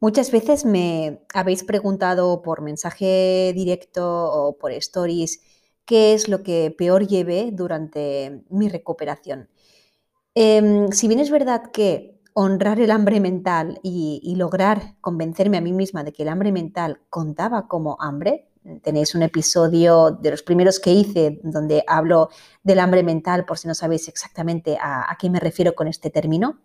Muchas veces me habéis preguntado por mensaje directo o por stories qué es lo que peor llevé durante mi recuperación. Em, si bien es verdad que honrar el hambre mental y, lograr convencerme a mí misma de que el hambre mental contaba como hambre, tenéis un episodio de los primeros que hice donde hablo del hambre mental por si no sabéis exactamente a, qué me refiero con este término.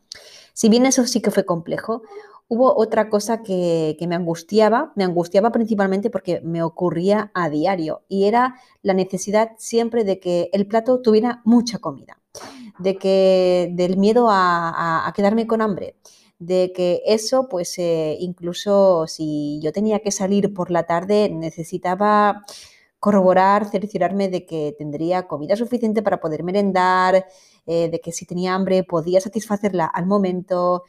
Si bien eso sí que fue complejo, hubo otra cosa que, me angustiaba, me angustiaba principalmente porque me ocurría a diario y era la necesidad siempre de que el plato tuviera mucha comida de que del miedo a, quedarme con hambre, de que eso, pues eh, incluso si yo tenía que salir por la tarde, necesitaba corroborar, cerciorarme de que tendría comida suficiente para poder merendar, eh, de que si tenía hambre podía satisfacerla al momento.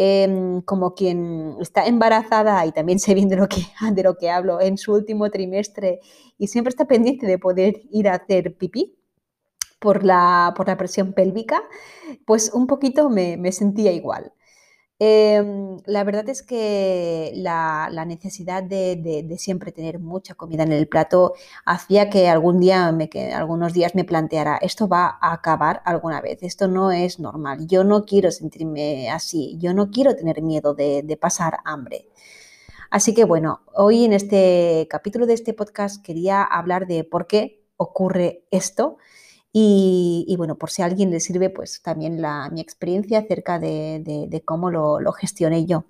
Em, como quien está embarazada y también sé bien de lo, que, de lo que hablo en su último trimestre y siempre está pendiente de poder ir a hacer pipí, por la, por la presión pélvica, pues un poquito me, sentía igual. Em, la verdad es que la, necesidad de, siempre tener mucha comida en el plato hacía que algún día, me, que algunos días me planteara, esto va a acabar alguna vez, esto no es normal, yo no quiero sentirme así, yo no quiero tener miedo de, de pasar hambre. Así que bueno, hoy en este capítulo de este podcast quería hablar de por qué ocurre esto y, bueno, por si a alguien le sirve, pues también la, mi experiencia acerca de, cómo lo, gestioné yo.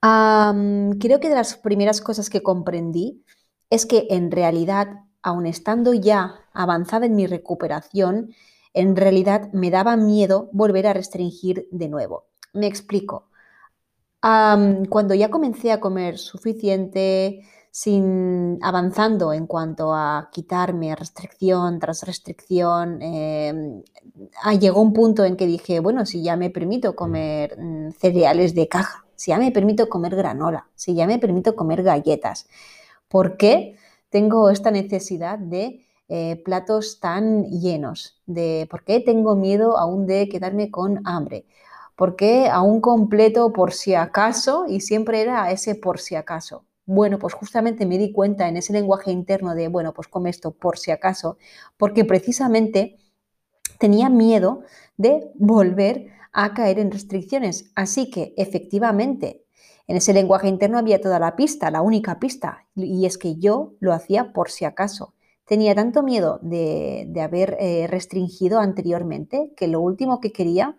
creo que de las primeras cosas que comprendí es que en realidad, aun estando ya avanzada en mi recuperación, en realidad me daba miedo volver a restringir de nuevo. Me explico. cuando ya comencé a comer suficiente, sin avanzando en cuanto a quitarme restricción tras restricción. Em, ah, llegó un punto en que dije, bueno, si ya me permito comer mm, cereales de caja, si ya me permito comer granola, si ya me permito comer galletas, ¿por qué tengo esta necesidad de eh, platos tan llenos? De, ¿Por qué tengo miedo aún de quedarme con hambre? ¿Por qué aún completo por si acaso? Y siempre era ese por si acaso. Bueno, pues justamente me di cuenta en ese lenguaje interno de, bueno, pues come esto por si acaso, porque precisamente tenía miedo de volver a caer en restricciones. Así que efectivamente, en ese lenguaje interno había toda la pista, la única pista, y es que yo lo hacía por si acaso. Tenía tanto miedo de, haber eh, restringido anteriormente que lo último que quería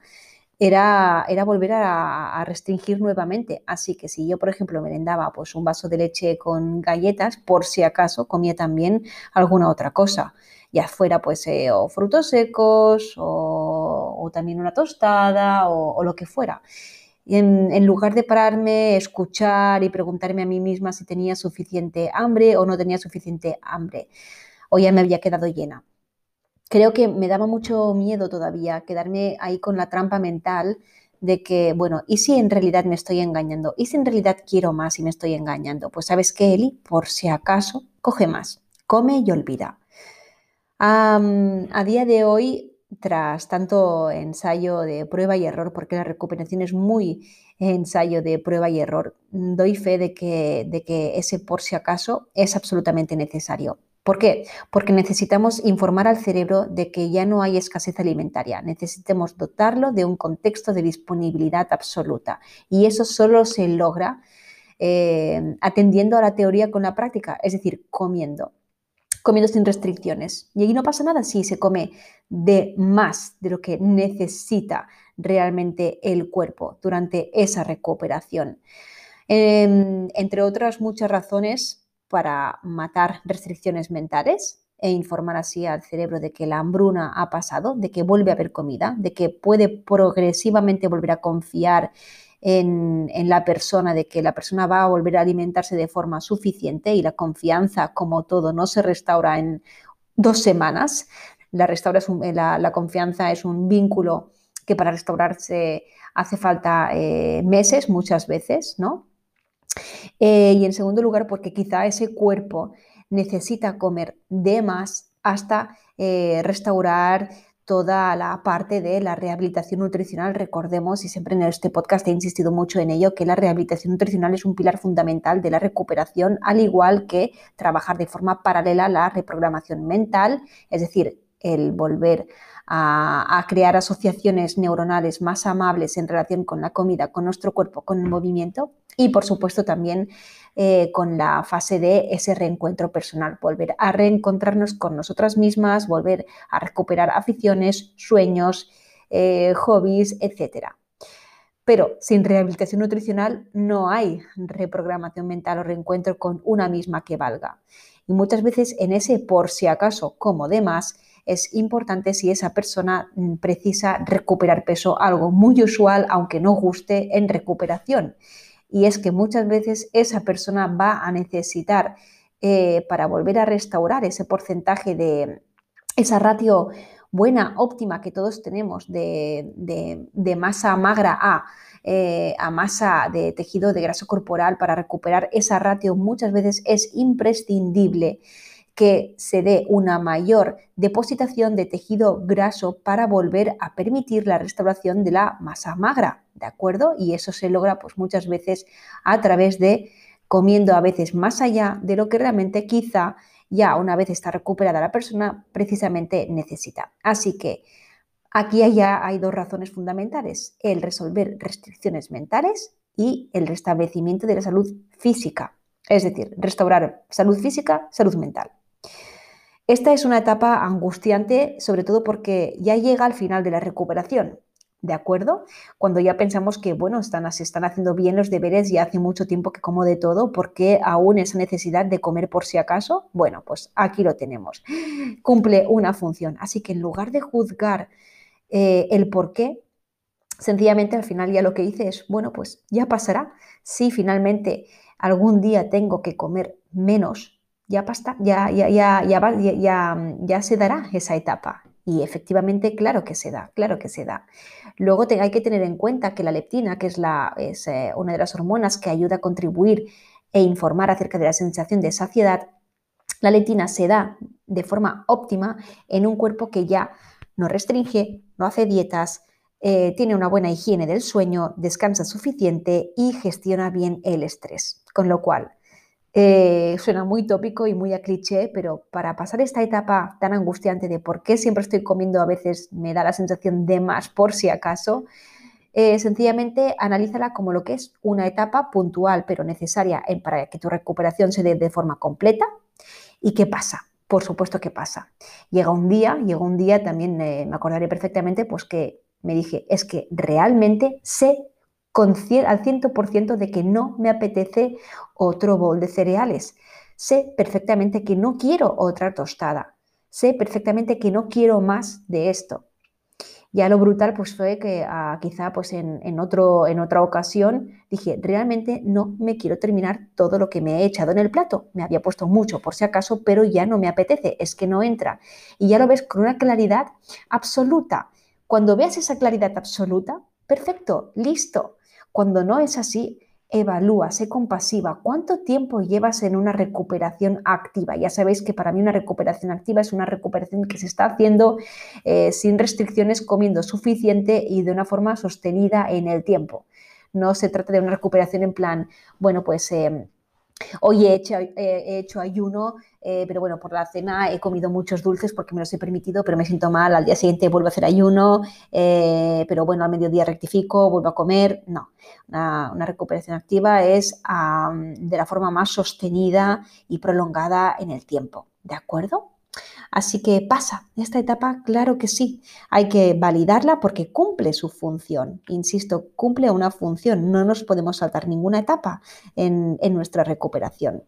era, era volver a, restringir nuevamente. Así que si yo, por ejemplo, merendaba pues, un vaso de leche con galletas, por si acaso comía también alguna otra cosa, ya fuera pues eh, o frutos secos o, también una tostada o, lo que fuera. En, en, lugar de pararme, escuchar y preguntarme a mí misma si tenía suficiente hambre o no tenía suficiente hambre, o ya me había quedado llena creo que me daba mucho miedo todavía quedarme ahí con la trampa mental de que, bueno, ¿y si en realidad me estoy engañando? ¿Y si en realidad quiero más y me estoy engañando? Pues sabes que Eli, por si acaso, coge más, come y olvida. a día de hoy, tras tanto ensayo de prueba y error, porque la recuperación es muy ensayo de prueba y error, doy fe de que, de que ese por si acaso es absolutamente necesario. ¿Por qué? Porque necesitamos informar al cerebro de que ya no hay escasez alimentaria. Necesitamos dotarlo de un contexto de disponibilidad absoluta. Y eso solo se logra eh, atendiendo a la teoría con la práctica, es decir, comiendo comiendo sin restricciones. Y ahí no pasa nada si se come de más de lo que necesita realmente el cuerpo durante esa recuperación. Em, entre otras muchas razones, para matar restricciones mentales, e informar así al cerebro de que la hambruna ha pasado, de que vuelve a haber comida, de que puede progresivamente volver a confiar en, la persona, de que la persona va a volver a alimentarse de forma suficiente y la confianza, como todo, no se restaura en dos semanas. La, restaura la, confianza es un vínculo que para restaurarse hace falta eh, meses muchas veces, ¿no? Eh, y en segundo lugar, porque quizá ese cuerpo necesita comer de más hasta eh, restaurar toda la parte de la rehabilitación nutricional. Recordemos, y siempre en este podcast he insistido mucho en ello, que la rehabilitación nutricional es un pilar fundamental de la recuperación, al igual que trabajar de forma paralela la reprogramación mental, es decir, el volver a, crear asociaciones neuronales más amables en relación con la comida, con nuestro cuerpo, con el movimiento y por supuesto también eh, con la fase de ese reencuentro personal, volver a reencontrarnos con nosotras mismas, volver a recuperar aficiones, sueños, eh, hobbies, etc. Pero sin rehabilitación nutricional no hay reprogramación mental o reencuentro con una misma que valga. Y muchas veces en ese por si acaso como demás, es importante si esa persona mm, precisa recuperar peso, algo muy usual, aunque no guste, en recuperación. Y es que muchas veces esa persona va a necesitar, eh, para volver a restaurar ese porcentaje de esa ratio buena, óptima que todos tenemos de, masa magra a, eh, a masa de tejido de grasa corporal, para recuperar esa ratio muchas veces es imprescindible que se dé una mayor depositación de tejido graso para volver a permitir la restauración de la masa magra, ¿de acuerdo? Y eso se logra pues muchas veces a través de comiendo a veces más allá de lo que realmente quizá ya una vez está recuperada la persona precisamente necesita. Así que aquí ya hay dos razones fundamentales, el resolver restricciones mentales y el restablecimiento de la salud física, es decir, restaurar salud física, salud mental. Esta es una etapa angustiante, sobre todo porque ya llega al final de la recuperación, ¿de acuerdo? Cuando ya pensamos que, bueno, están, se están haciendo bien los deberes y hace mucho tiempo que como de todo, ¿por qué aún esa necesidad de comer por si acaso? Bueno, pues aquí lo tenemos. Cumple una función. Así que en lugar de juzgar eh, el por qué, sencillamente al final ya lo que hice es, bueno, pues ya pasará. Si finalmente algún día tengo que comer menos, ya, basta, ya, ya, ya, ya, ya, se dará esa etapa. Y efectivamente, claro que se da, claro que se da. Luego hay que tener en cuenta que la leptina, que es, la, es eh, una de las hormonas que ayuda a contribuir e informar acerca de la sensación de saciedad, la leptina se da de forma óptima en un cuerpo que ya no restringe, no hace dietas, eh, tiene una buena higiene del sueño, descansa suficiente y gestiona bien el estrés. Con lo cual, eh, suena muy tópico y muy a cliché, pero para pasar esta etapa tan angustiante de por qué siempre estoy comiendo, a veces me da la sensación de más por si acaso, eh, sencillamente analízala como lo que es una etapa puntual pero necesaria para que tu recuperación se dé de forma completa. ¿Y qué pasa? Por supuesto que pasa. Llega un día, llegó un día, también me acordaré perfectamente, pues que me dije, es que realmente sé al 100% de que no me apetece otro bol de cereales. Sé perfectamente que no quiero otra tostada. Sé perfectamente que no quiero más de esto. Ya lo brutal pues fue que ah, quizá pues en, otro, en otra ocasión dije, realmente no me quiero terminar todo lo que me he echado en el plato. Me había puesto mucho por si acaso, pero ya no me apetece, es que no entra. Y ya lo ves con una claridad absoluta. Cuando veas esa claridad absoluta, perfecto, listo. Cuando no es así, evalúa, sé compasiva. ¿Cuánto tiempo llevas en una recuperación activa? Ya sabéis que para mí una recuperación activa es una recuperación que se está haciendo eh, sin restricciones, comiendo suficiente y de una forma sostenida en el tiempo. No se trata de una recuperación en plan, bueno, pues... Em, Hoy he hecho, ayuno, eh, pero bueno, por la cena he comido muchos dulces porque me los he permitido, pero me siento mal. Al día siguiente vuelvo a hacer ayuno, eh, pero bueno, al mediodía rectifico, vuelvo a comer. No, una, recuperación activa es de la forma más sostenida y prolongada en el tiempo. ¿De acuerdo? Así que pasa, esta etapa, claro que sí, hay que validarla porque cumple su función. Insisto, cumple una función, no nos podemos saltar ninguna etapa en, nuestra recuperación.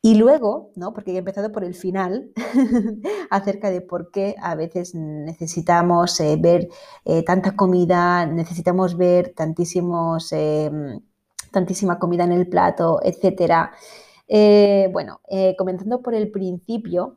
Y luego, ¿no? porque he empezado por el final, acerca de por qué a veces necesitamos eh, ver eh, tanta comida, necesitamos ver tantísimos, em, tantísima comida en el plato, etc. Eh, bueno, comenzando por el principio,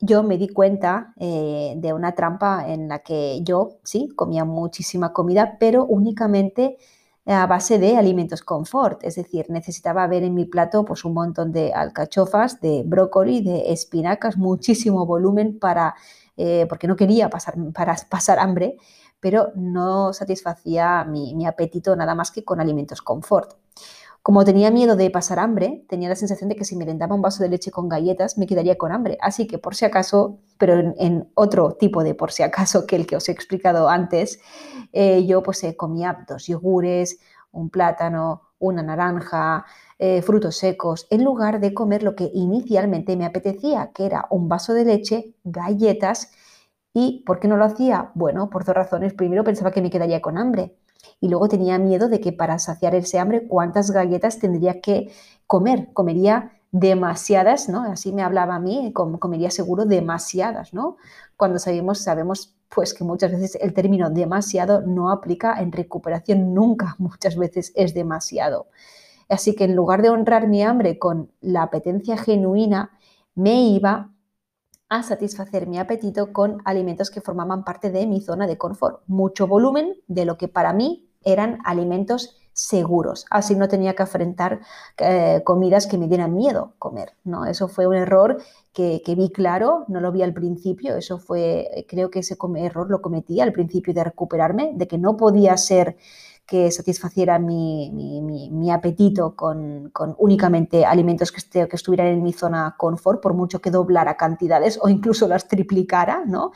yo me di cuenta de una trampa en la que yo, sí, comía muchísima comida, pero únicamente a base de alimentos confort, es decir, necesitaba ver en mi plato pues, un montón de alcachofas, de brócoli, de espinacas, muchísimo volumen para, eh, porque no quería pasar, para pasar hambre, pero no satisfacía mi, mi apetito nada más que con alimentos confort. Como tenía miedo de pasar hambre, tenía la sensación de que si me daba un vaso de leche con galletas me quedaría con hambre. Así que por si acaso, pero en, otro tipo de por si acaso que el que os he explicado antes, eh, yo pues eh, comía dos yogures, un plátano, una naranja, eh, frutos secos, en lugar de comer lo que inicialmente me apetecía, que era un vaso de leche, galletas. ¿Y por qué no lo hacía? Bueno, por dos razones. Primero pensaba que me quedaría con hambre y luego tenía miedo de que para saciar ese hambre, ¿cuántas galletas tendría que comer? Comería demasiadas, ¿no? Así me hablaba a mí, comería seguro demasiadas, ¿no? Cuando sabemos, sabemos pues que muchas veces el término demasiado no aplica en recuperación nunca, muchas veces es demasiado. Así que en lugar de honrar mi hambre con la apetencia genuina, me iba a satisfacer mi apetito con alimentos que formaban parte de mi zona de confort. Mucho volumen de lo que para mí eran alimentos seguros. Así no tenía que enfrentar eh, comidas que me dieran miedo comer. ¿no? Eso fue un error que, que, vi claro, no lo vi al principio. Eso fue, creo que ese error lo cometí al principio de recuperarme, de que no podía ser que mi, apetito con, únicamente alimentos que, que, estuvieran en mi zona confort, por mucho que doblara cantidades o incluso las triplicara, ¿no?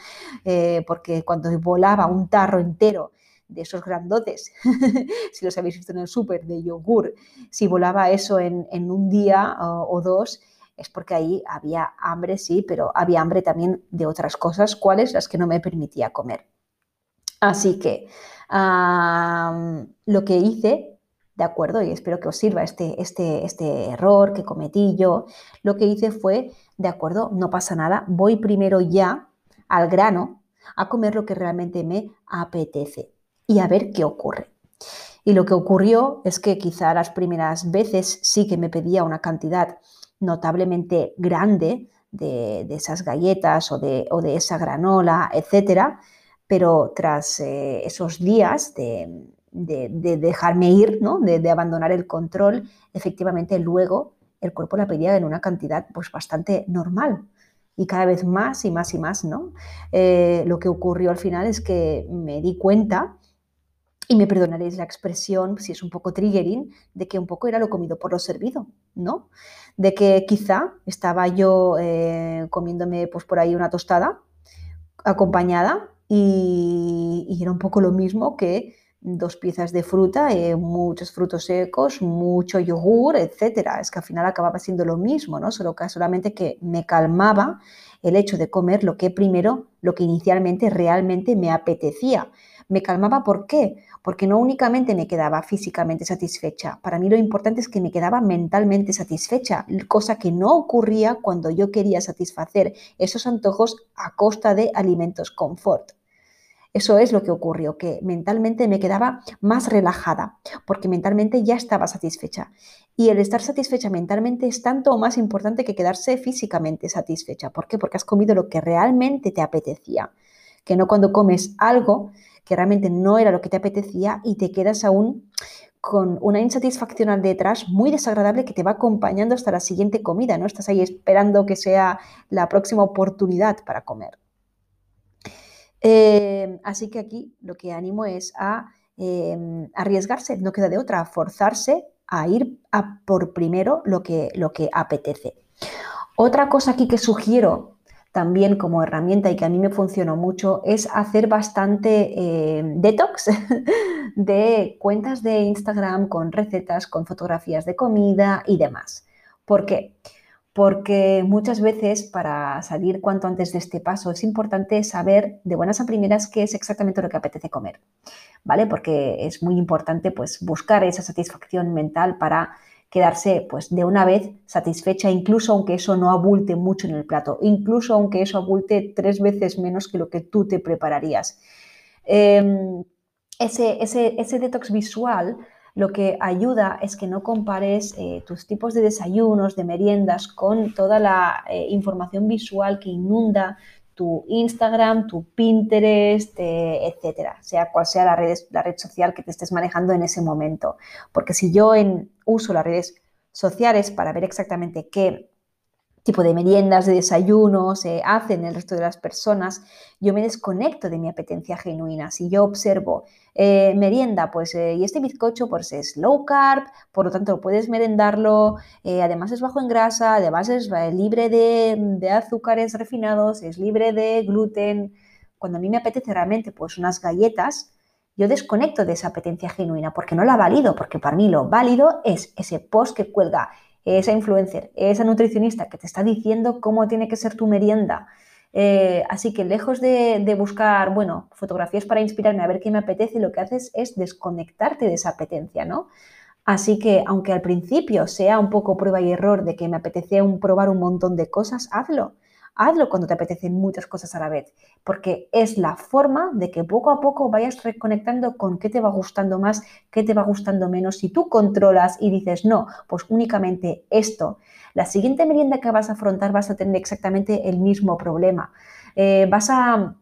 Eh, porque cuando volaba un tarro entero de esos grandotes, si los habéis visto en el súper, de yogur, si volaba eso en, un día o, dos, es porque ahí había hambre, sí, pero había hambre también de otras cosas, cuáles las que no me permitía comer. Así que lo que hice, de acuerdo, y espero que os sirva este, este, este error que cometí yo, lo que hice fue, de acuerdo, no pasa nada, voy primero ya al grano a comer lo que realmente me apetece y a ver qué ocurre. Y lo que ocurrió es que quizá las primeras veces sí que me pedía una cantidad notablemente grande de, esas galletas o de, o de, esa granola, etcétera, pero tras eh, esos días de, dejarme ir, ¿no? de, abandonar el control, efectivamente luego el cuerpo la pedía en una cantidad pues, bastante normal y cada vez más y más y más. ¿no? Eh, lo que ocurrió al final es que me di cuenta y me perdonaréis la expresión, si es un poco triggering, de que un poco era lo comido por lo servido, ¿no? De que quizá estaba yo eh, comiéndome pues por ahí una tostada acompañada y, era un poco lo mismo que dos piezas de fruta, eh, muchos frutos secos, mucho yogur, etcétera. Es que al final acababa siendo lo mismo, ¿no? Solo que solamente que me calmaba el hecho de comer lo que primero, lo que inicialmente realmente me apetecía. Me calmaba ¿por qué? Porque no únicamente me quedaba físicamente satisfecha, para mí lo importante es que me quedaba mentalmente satisfecha, cosa que no ocurría cuando yo quería satisfacer esos antojos a costa de alimentos confort. Eso es lo que ocurrió, que mentalmente me quedaba más relajada, porque mentalmente ya estaba satisfecha. Y el estar satisfecha mentalmente es tanto más importante que quedarse físicamente satisfecha. ¿Por qué? Porque has comido lo que realmente te apetecía, que no cuando comes algo que realmente no era lo que te apetecía y te quedas aún con una insatisfacción al detrás muy desagradable que te va acompañando hasta la siguiente comida, ¿no? Estás ahí esperando que sea la próxima oportunidad para comer. Eh, así que aquí lo que animo es a eh, arriesgarse, no queda de otra, a forzarse a ir por primero lo que, lo que apetece. Otra cosa aquí que sugiero también como herramienta y que a mí me funcionó mucho es hacer bastante eh, detox de cuentas de Instagram con recetas, con fotografías de comida y demás. ¿Por qué? Porque muchas veces para salir cuanto antes de este paso es importante saber de buenas a primeras qué es exactamente lo que apetece comer, ¿vale? Porque es muy importante pues buscar esa satisfacción mental para quedarse pues de una vez satisfecha, incluso aunque eso no abulte mucho en el plato, incluso aunque eso abulte tres veces menos que lo que tú te prepararías. Em, ese, ese, detox visual lo que ayuda es que no compares eh, tus tipos de desayunos, de meriendas, con toda la eh, información visual que inunda tu Instagram, tu Pinterest, eh, etcétera, sea cual sea la red, la red social que te estés manejando en ese momento. Porque si yo en, uso las redes sociales para ver exactamente qué tipo de meriendas, de desayunos se hacen el resto de las personas, yo me desconecto de mi apetencia genuina. Si yo observo eh, merienda, pues, eh, y este bizcocho, pues es low carb, por lo tanto puedes merendarlo, eh, además es bajo en grasa, además es libre de, de, azúcares refinados, es libre de gluten. Cuando a mí me apetece realmente, pues unas galletas, yo desconecto de esa apetencia genuina porque no la valido, porque para mí lo válido es ese post que cuelga esa influencer, esa nutricionista que te está diciendo cómo tiene que ser tu merienda. Eh, así que lejos de, buscar, bueno, fotografías para inspirarme a ver qué me apetece, lo que haces es desconectarte de esa apetencia, ¿no? Así que aunque al principio sea un poco prueba y error de que me apetece un, probar un montón de cosas, hazlo. Hazlo cuando te apetecen muchas cosas a la vez, porque es la forma de que poco a poco vayas reconectando con qué te va gustando más, qué te va gustando menos. Si tú controlas y dices, no, pues únicamente esto, la siguiente merienda que vas a afrontar vas a tener exactamente el mismo problema. Eh, vas, a,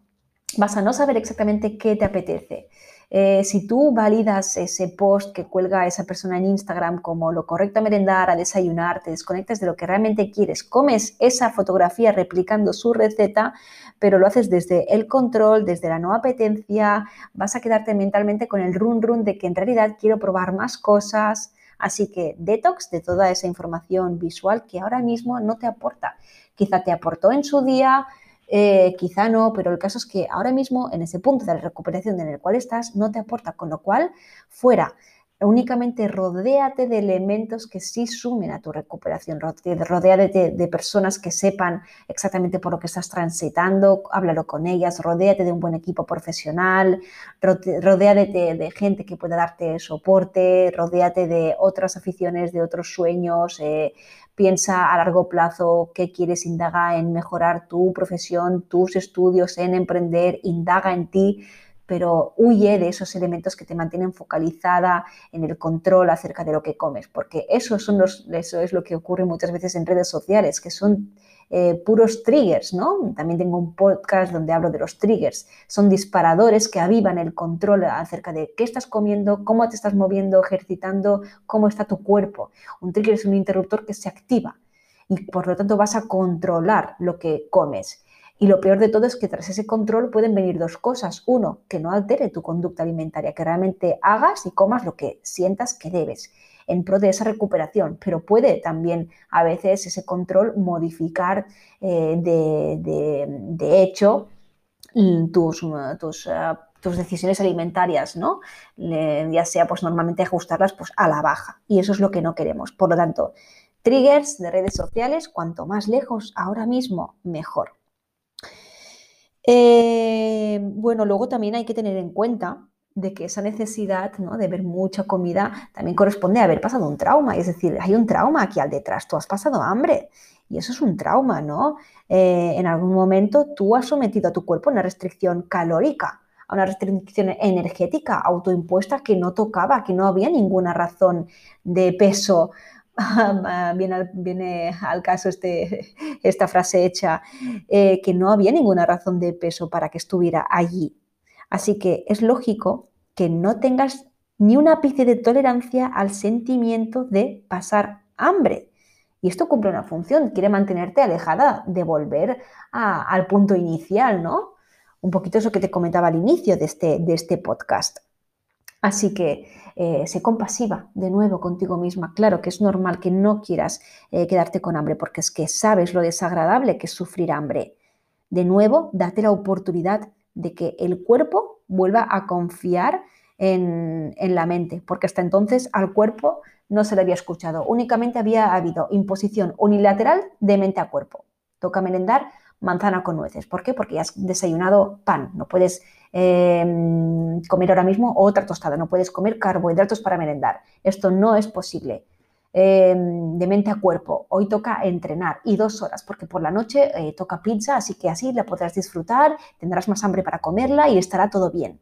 vas a no saber exactamente qué te apetece. Eh, si tú validas ese post que cuelga esa persona en Instagram como lo correcto a merendar, a desayunar, te desconectas de lo que realmente quieres, comes esa fotografía replicando su receta, pero lo haces desde el control, desde la no apetencia, vas a quedarte mentalmente con el run run de que en realidad quiero probar más cosas. Así que detox de toda esa información visual que ahora mismo no te aporta. Quizá te aportó en su día, eh, quizá no, pero el caso es que ahora mismo en ese punto de la recuperación en el cual estás no te aporta, con lo cual fuera. Únicamente rodéate de elementos que sí sumen a tu recuperación, rodéate de, personas que sepan exactamente por lo que estás transitando, háblalo con ellas, rodéate de un buen equipo profesional, rodéate de, gente que pueda darte soporte, rodéate de otras aficiones, de otros sueños, eh, piensa a largo plazo qué quieres, indaga en mejorar tu profesión, tus estudios, en emprender, indaga en ti, pero huye de esos elementos que te mantienen focalizada en el control acerca de lo que comes, porque eso, son los, eso es lo que ocurre muchas veces en redes sociales, que son eh, puros triggers, ¿no? También tengo un podcast donde hablo de los triggers. Son disparadores que avivan el control acerca de qué estás comiendo, cómo te estás moviendo, ejercitando, cómo está tu cuerpo. Un trigger es un interruptor que se activa y por lo tanto vas a controlar lo que comes. Y lo peor de todo es que tras ese control pueden venir dos cosas. Uno, que no altere tu conducta alimentaria, que realmente hagas y comas lo que sientas que debes en pro de esa recuperación, pero puede también a veces ese control modificar eh, de, hecho tus, tus, eh, tus, decisiones alimentarias, ¿no? ya sea pues normalmente ajustarlas pues, a la baja y eso es lo que no queremos. Por lo tanto, triggers de redes sociales, cuanto más lejos ahora mismo, mejor. Eh, bueno, luego también hay que tener en cuenta de que esa necesidad ¿no? de ver mucha comida también corresponde a haber pasado un trauma. Es decir, hay un trauma aquí al detrás, tú has pasado hambre y eso es un trauma, ¿no? Eh, en algún momento tú has sometido a tu cuerpo a una restricción calórica, a una restricción energética autoimpuesta que no tocaba, que no había ninguna razón de peso. viene, viene, al caso este, esta frase hecha, eh, que no había ninguna razón de peso para que estuviera allí Así que es lógico que no tengas ni un ápice de tolerancia al sentimiento de pasar hambre. Y esto cumple una función, quiere mantenerte alejada de volver al punto inicial, ¿no? Un poquito eso que te comentaba al inicio de este, de este podcast. Así que eh, sé compasiva de nuevo contigo misma. Claro que es normal que no quieras eh, quedarte con hambre porque es que sabes lo desagradable que es sufrir hambre. De nuevo, date la oportunidad de que el cuerpo vuelva a confiar en, la mente, porque hasta entonces al cuerpo no se le había escuchado, únicamente había habido imposición unilateral de mente a cuerpo. Toca merendar manzana con nueces. ¿Por qué? Porque ya has desayunado pan, no puedes em, comer ahora mismo otra tostada, no puedes comer carbohidratos para merendar. Esto no es posible. em, de mente a cuerpo. Hoy toca entrenar y dos horas, porque por la noche eh, toca pizza, así que así la podrás disfrutar, tendrás más hambre para comerla y estará todo bien.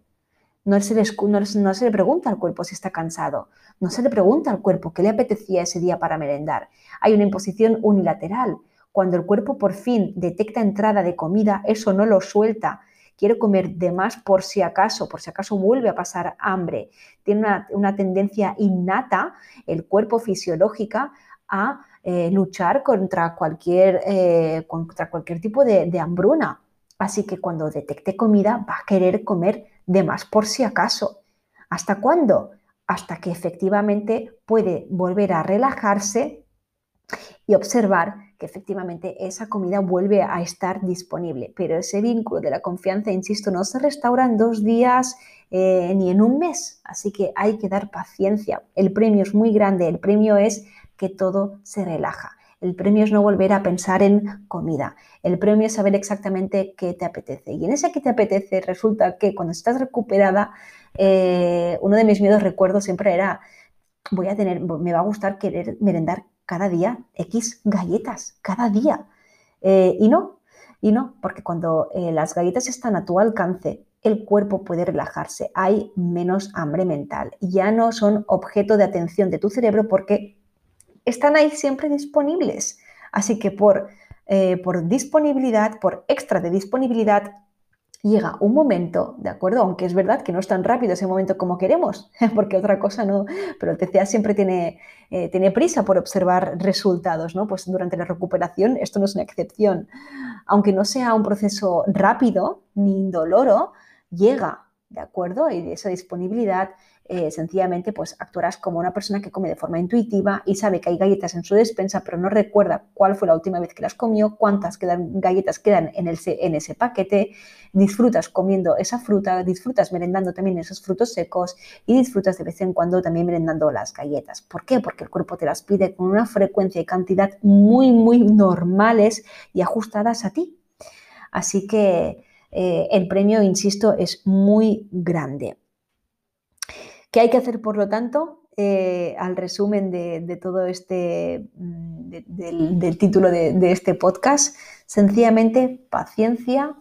No se, le, no se le pregunta al cuerpo si está cansado, no se le pregunta al cuerpo qué le apetecía ese día para merendar. Hay una imposición unilateral. Cuando el cuerpo por fin detecta entrada de comida, eso no lo suelta quiero comer de más por si acaso, por si acaso vuelve a pasar hambre. Tiene una, tendencia innata, el cuerpo fisiológica, a eh, luchar contra cualquier, eh, contra cualquier tipo de, de hambruna. Así que cuando detecte comida va a querer comer de más por si acaso. ¿Hasta cuándo? Hasta que efectivamente puede volver a relajarse y observar que efectivamente esa comida vuelve a estar disponible. Pero ese vínculo de la confianza, insisto, no se restaura en dos días eh, ni en un mes. Así que hay que dar paciencia. El premio es muy grande. El premio es que todo se relaja. El premio es no volver a pensar en comida. El premio es saber exactamente qué te apetece. Y en ese que te apetece resulta que cuando estás recuperada, eh, uno de mis miedos recuerdos siempre era, voy a tener, me va a gustar querer merendar cada día X galletas, cada día. Eh, y no, y no, porque cuando eh, las galletas están a tu alcance, el cuerpo puede relajarse, hay menos hambre mental, ya no son objeto de atención de tu cerebro porque están ahí siempre disponibles. Así que por, eh, por disponibilidad, por extra de disponibilidad, llega un momento, ¿de acuerdo? Aunque es verdad que no es tan rápido ese momento como queremos, porque otra cosa no, pero el TCA siempre tiene, eh, tiene prisa por observar resultados, ¿no? Pues durante la recuperación esto no es una excepción. Aunque no sea un proceso rápido ni indoloro, llega, ¿de acuerdo? Y esa disponibilidad eh, sencillamente pues actuarás como una persona que come de forma intuitiva y sabe que hay galletas en su despensa, pero no recuerda cuál fue la última vez que las comió, cuántas galletas quedan en, ese paquete, disfrutas comiendo esa fruta, disfrutas merendando también esos frutos secos y disfrutas de vez en cuando también merendando las galletas. ¿Por qué? Porque el cuerpo te las pide con una frecuencia y cantidad muy, muy normales y ajustadas a ti. Así que eh, el premio, insisto, es muy grande. ¿Qué hay que hacer, por lo tanto? Eh, al resumen de, todo este, mm, del, título de, este podcast, sencillamente paciencia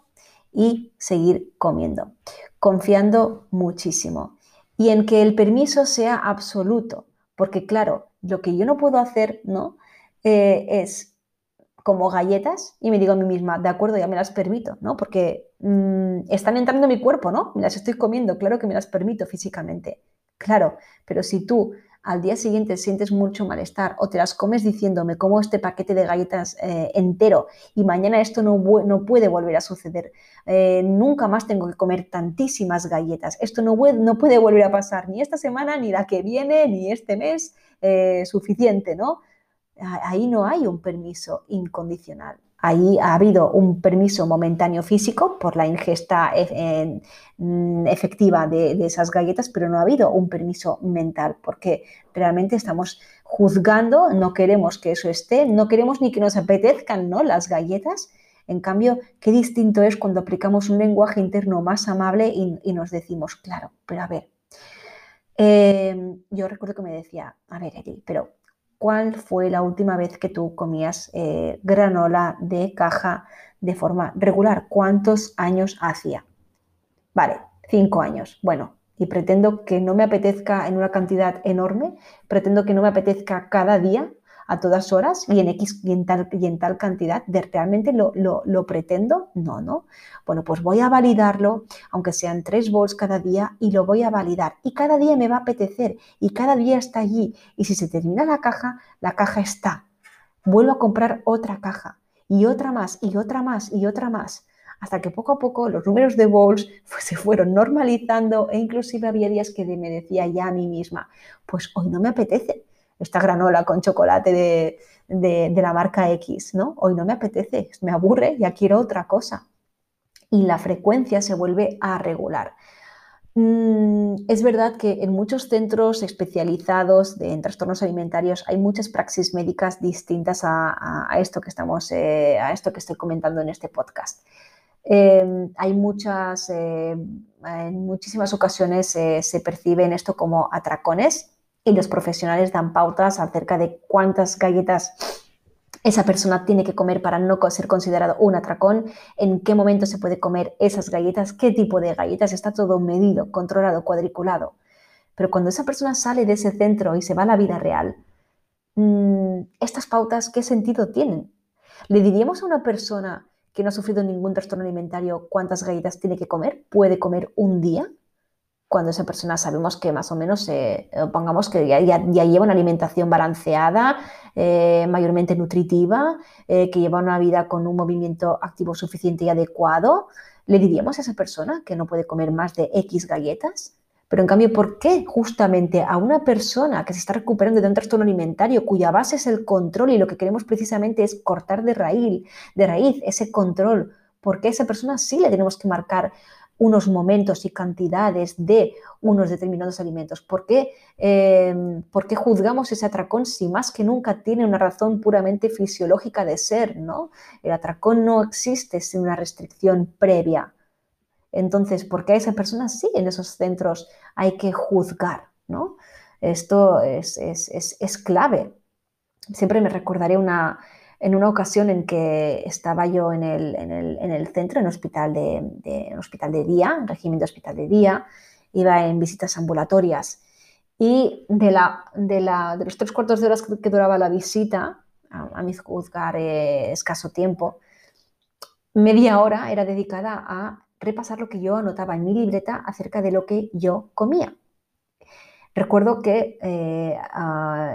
y seguir comiendo, confiando muchísimo y en que el permiso sea absoluto, porque claro, lo que yo no puedo hacer, ¿no? Eh, es como galletas y me digo a mí misma, de acuerdo, ya me las permito, ¿no? Porque mm, están entrando en mi cuerpo, ¿no? Me las estoy comiendo, claro que me las permito físicamente. Claro, pero si tú al día siguiente sientes mucho malestar o te las comes diciendo me como este paquete de galletas eh, entero y mañana esto no, no, puede volver a suceder, eh, nunca más tengo que comer tantísimas galletas, esto no, no, puede volver a pasar ni esta semana, ni la que viene, ni este mes, eh, suficiente, ¿no? Ahí no hay un permiso incondicional. Ahí ha habido un permiso momentáneo físico por la ingesta e, mm, efectiva de, esas galletas, pero no ha habido un permiso mental porque realmente estamos juzgando, no queremos que eso esté, no queremos ni que nos apetezcan ¿no? las galletas. En cambio, qué distinto es cuando aplicamos un lenguaje interno más amable y, nos decimos, claro, pero a ver, eh, yo recuerdo que me decía, a ver, Eli, pero ¿Cuál fue la última vez que tú comías eh, granola de caja de forma regular? ¿Cuántos años hacía? Vale, cinco años. Bueno, y pretendo que no me apetezca en una cantidad enorme, pretendo que no me apetezca cada día, a todas horas y en X y en tal, y en tal cantidad, de, ¿realmente lo, lo, pretendo? No, no. Bueno, pues voy a validarlo, aunque sean tres bols cada día, y lo voy a validar. Y cada día me va a apetecer y cada día está allí. Y si se termina la caja, la caja está. Vuelvo a comprar otra caja y otra más y otra más y otra más hasta que poco a poco los números de bowls pues, se fueron normalizando e inclusive había días que me decía ya a mí misma, pues hoy no me apetece, esta granola con chocolate de, la marca X, ¿no? Hoy no me apetece, me aburre, ya quiero otra cosa. Y la frecuencia se vuelve a regular. Mm, es verdad que en muchos centros especializados en trastornos alimentarios hay muchas praxis médicas distintas a, esto que estamos, eh, a esto que estoy comentando en este podcast. Eh, hay muchas, eh, en muchísimas ocasiones se perciben esto como atracones y los profesionales dan pautas acerca de cuántas galletas esa persona tiene que comer para no ser considerado un atracón, en qué momento se puede comer esas galletas, qué tipo de galletas, está todo medido, controlado, cuadriculado. Pero cuando esa persona sale de ese centro y se va a la vida real, mm, estas pautas, ¿qué sentido tienen? ¿Le diríamos a una persona que no ha sufrido ningún trastorno alimentario cuántas galletas tiene que comer? ¿Puede comer un día? Cuando esa persona sabemos que más o menos, eh, pongamos que ya, lleva una alimentación balanceada, eh, mayormente nutritiva, eh, que lleva una vida con un movimiento activo suficiente y adecuado, ¿le diríamos a esa persona que no puede comer más de X galletas? Pero en cambio, ¿por qué justamente a una persona que se está recuperando de un trastorno alimentario cuya base es el control y lo que queremos precisamente es cortar de raíz, de raíz ese control? ¿Por qué a esa persona sí le tenemos que marcar unos momentos y cantidades de unos determinados alimentos? ¿Por qué, em, ¿Por qué, juzgamos ese atracón si más que nunca tiene una razón puramente fisiológica de ser? ¿no? El atracón no existe sin una restricción previa. Entonces, ¿por qué a esa persona sí en esos centros hay que juzgar? ¿no? Esto es, es clave. Siempre me recordaré una, en una ocasión en que estaba yo en el, en el, en el centro, en hospital de, hospital de día, en régimen de hospital de día, iba en visitas ambulatorias y de, la, de, la, de los tres cuartos de horas que, duraba la visita, a, mi juzgar eh, escaso tiempo, media hora era dedicada a repasar lo que yo anotaba en mi libreta acerca de lo que yo comía. Recuerdo que eh,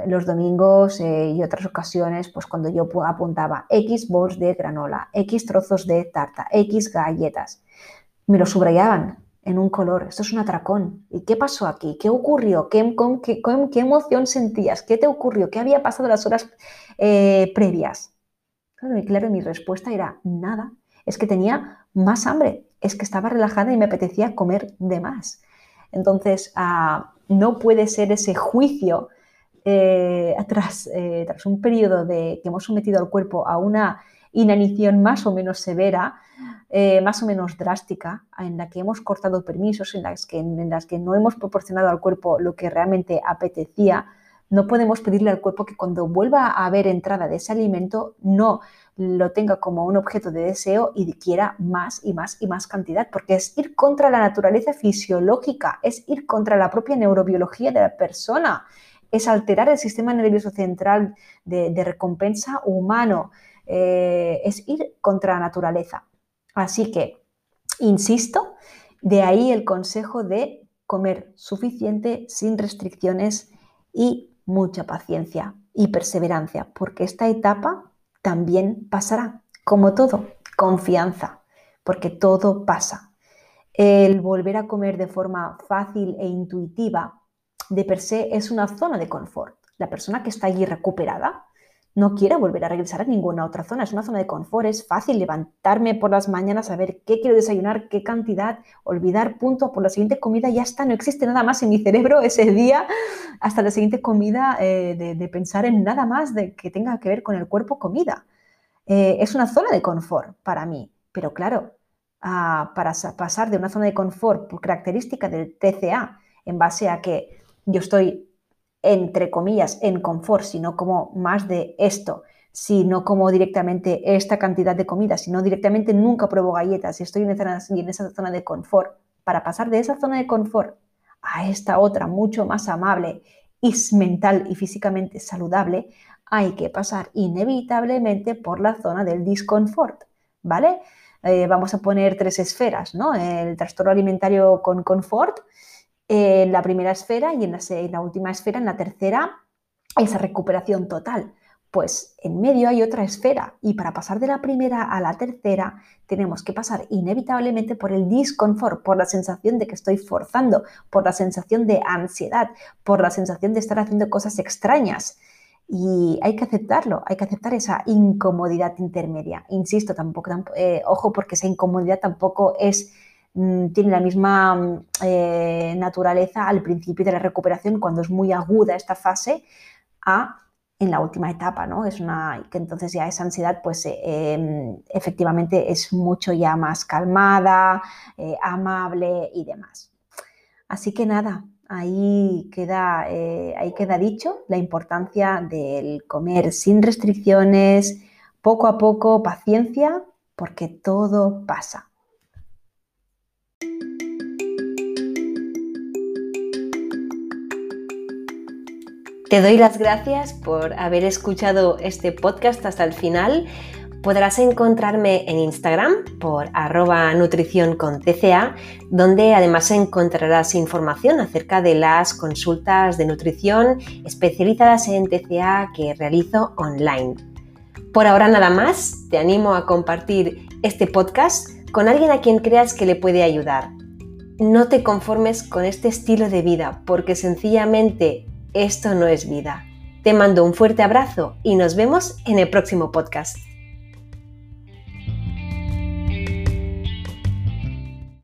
los domingos eh, y otras ocasiones, pues cuando yo apuntaba X bols de granola, X trozos de tarta, X galletas, me lo subrayaban en un color. Esto es un atracón. ¿Y qué pasó aquí? ¿Qué ocurrió? ¿Qué, qué, emoción sentías? ¿Qué te ocurrió? ¿Qué había pasado las horas eh, previas? Claro, y claro, mi respuesta era nada. Es que tenía más hambre. Es que estaba relajada y me apetecía comer de más. Entonces, ah, no puede ser ese juicio eh, tras, eh, tras, un periodo de que hemos sometido al cuerpo a una inanición más o menos severa, eh, más o menos drástica, en la que hemos cortado permisos, en las que no hemos proporcionado al cuerpo lo que realmente apetecía, no podemos pedirle al cuerpo que cuando vuelva a haber entrada de ese alimento no lo tenga como un objeto de deseo y quiera más y más y más cantidad, porque es ir contra la naturaleza fisiológica, es ir contra la propia neurobiología de la persona, es alterar el sistema nervioso central de, recompensa humano, eh, es ir contra la naturaleza. Así que, insisto, de ahí el consejo de comer suficiente, sin restricciones y mucha paciencia y perseverancia, porque esta etapa también pasará. Como todo, confianza, porque todo pasa. El volver a comer de forma fácil e intuitiva de per se es una zona de confort. La persona que está allí recuperada no quiere volver a regresar a ninguna otra zona. Es una zona de confort, es fácil levantarme por las mañanas, saber qué quiero desayunar, qué cantidad, olvidar punto, por la siguiente comida ya está, no existe nada más en mi cerebro ese día hasta la siguiente comida eh, de, pensar en nada más de que tenga que ver con el cuerpo comida. Eh, es una zona de confort para mí, pero claro, ah, para pasar de una zona de confort por característica del TCA en base a que yo estoy entre comillas, en confort, sino como más de esto, si no como directamente esta cantidad de comida, sino directamente nunca pruebo galletas y estoy en esa, zona de confort. Para pasar de esa zona de confort a esta otra mucho más amable y mental y físicamente saludable, hay que pasar inevitablemente por la zona del disconfort, ¿vale? Eh, vamos a poner tres esferas, ¿no? El trastorno alimentario con confort, en la primera esfera y en la, última esfera, en la tercera, esa recuperación total. Pues en medio hay otra esfera y para pasar de la primera a la tercera tenemos que pasar inevitablemente por el disconfort, por la sensación de que estoy forzando, por la sensación de ansiedad, por la sensación de estar haciendo cosas extrañas. Y hay que aceptarlo, hay que aceptar esa incomodidad intermedia. Insisto, tampoco, eh, ojo, porque esa incomodidad tampoco es tiene la misma mm, eh, naturaleza al principio de la recuperación, cuando es muy aguda esta fase, a en la última etapa, ¿no? Es una, que entonces ya esa ansiedad, pues eh, em, efectivamente es mucho ya más calmada, eh, amable y demás. Así que nada, ahí queda, ahí queda dicho la importancia del comer sin restricciones, poco a poco, paciencia, porque todo pasa. Te doy las gracias por haber escuchado este podcast hasta el final. Podrás encontrarme en Instagram por arroba nutrición con TCA, donde además encontrarás información acerca de las consultas de nutrición especializadas en TCA que realizo online. Por ahora nada más, te animo a compartir este podcast con alguien a quien creas que le puede ayudar. No te conformes con este estilo de vida porque sencillamente esto no es vida. Te mando un fuerte abrazo y nos vemos en el próximo podcast.